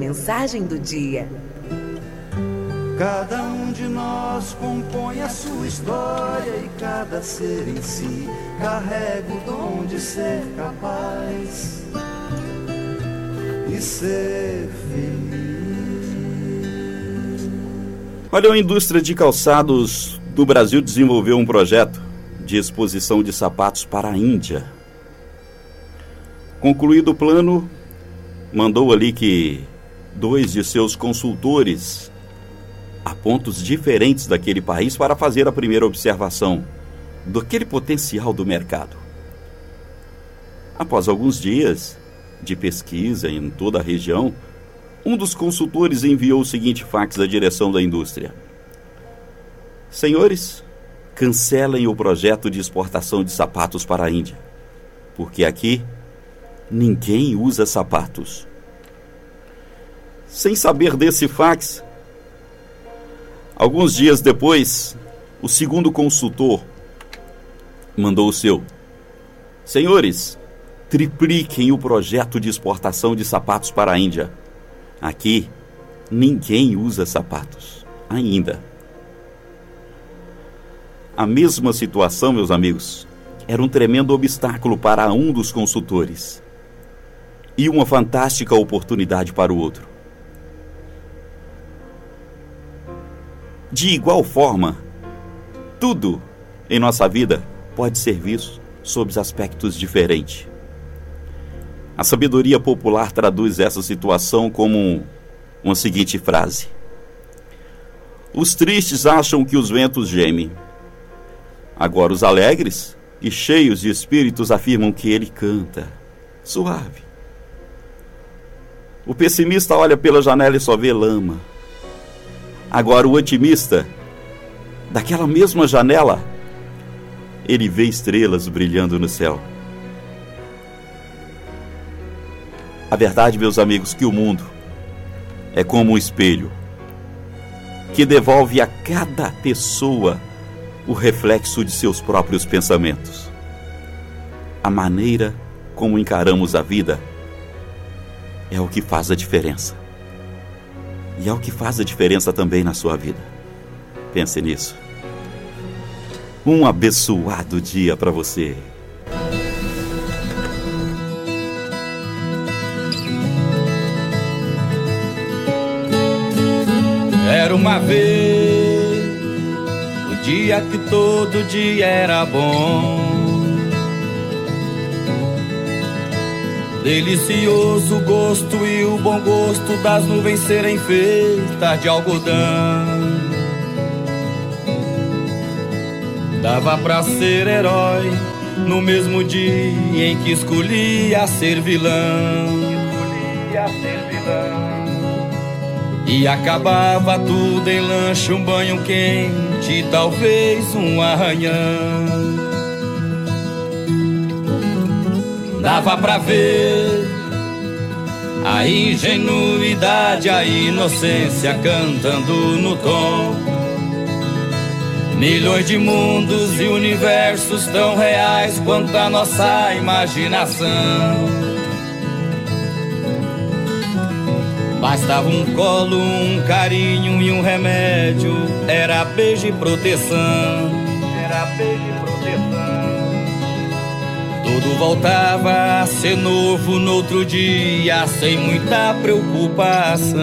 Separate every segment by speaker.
Speaker 1: Mensagem do dia.
Speaker 2: Cada um de nós compõe a sua história e cada ser em si carrega o dom de ser capaz e ser feliz.
Speaker 3: Olha, a indústria de calçados do Brasil desenvolveu um projeto de exposição de sapatos para a Índia. Concluído o plano, mandou ali que dois de seus consultores a pontos diferentes daquele país para fazer a primeira observação daquele potencial do mercado. Após alguns dias de pesquisa em toda a região, um dos consultores enviou o seguinte fax à direção da indústria: Senhores, cancelem o projeto de exportação de sapatos para a Índia, porque aqui ninguém usa sapatos. Sem saber desse fax, alguns dias depois, o segundo consultor mandou o seu: Senhores, tripliquem o projeto de exportação de sapatos para a Índia. Aqui, ninguém usa sapatos, ainda. A mesma situação, meus amigos, era um tremendo obstáculo para um dos consultores e uma fantástica oportunidade para o outro. De igual forma, tudo em nossa vida pode ser visto sob aspectos diferentes. A sabedoria popular traduz essa situação como uma seguinte frase: Os tristes acham que os ventos gemem. Agora os alegres e cheios de espíritos afirmam que ele canta, suave. O pessimista olha pela janela e só vê lama. Agora, o otimista, daquela mesma janela, ele vê estrelas brilhando no céu. A verdade, meus amigos, que o mundo é como um espelho que devolve a cada pessoa o reflexo de seus próprios pensamentos. A maneira como encaramos a vida é o que faz a diferença. E é o que faz a diferença também na sua vida. Pense nisso. Um abençoado dia para você.
Speaker 4: Era uma vez o dia que todo dia era bom. Delicioso gosto e o bom gosto das nuvens serem feitas de algodão. Dava pra ser herói no mesmo dia em que escolhia ser vilão. Ser vilão. E acabava tudo em lanche, um banho quente, talvez um arranhão. Dava pra ver a ingenuidade, a inocência cantando no tom. Milhões de mundos e universos tão reais quanto a nossa imaginação. Bastava um colo, um carinho e um remédio. Era beijo e proteção. Tudo voltava a ser novo no outro dia, sem muita preocupação.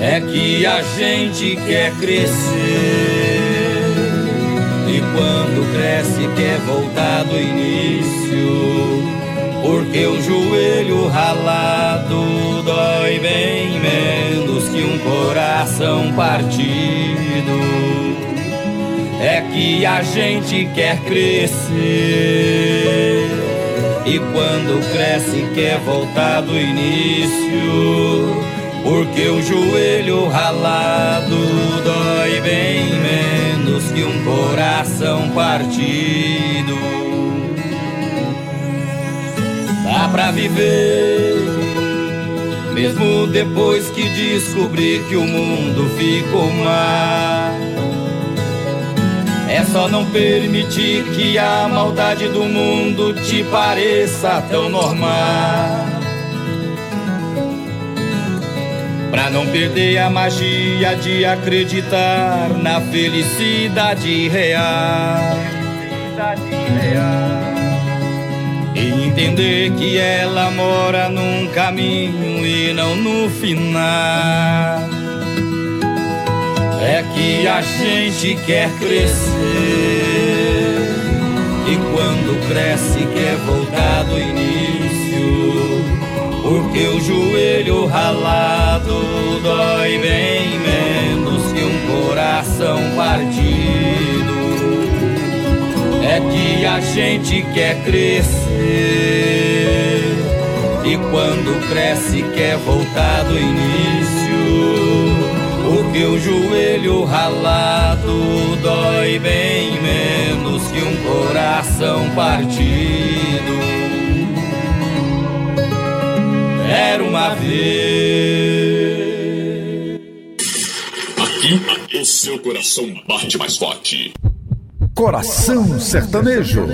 Speaker 4: É que a gente quer crescer, e quando cresce quer voltar do início. Porque o joelho ralado dói bem menos que um coração partido que a gente quer crescer. E quando cresce, quer voltar do início. Porque o joelho ralado dói bem menos que um coração partido. Dá pra viver, mesmo depois que descobri que o mundo ficou mal só não permitir que a maldade do mundo te pareça tão normal. não perder a magia de acreditar na felicidade real. E entender que ela mora num caminho e não no final. É que a gente quer crescer e quando cresce quer voltar do início porque o joelho ralado dói bem menos que um coração partido. É que a gente quer crescer e quando cresce quer voltar do início. Porque o joelho ralado dói bem menos que um coração partido era uma vez.
Speaker 1: Aqui, o seu coração bate mais forte.
Speaker 5: Coração Sertanejo.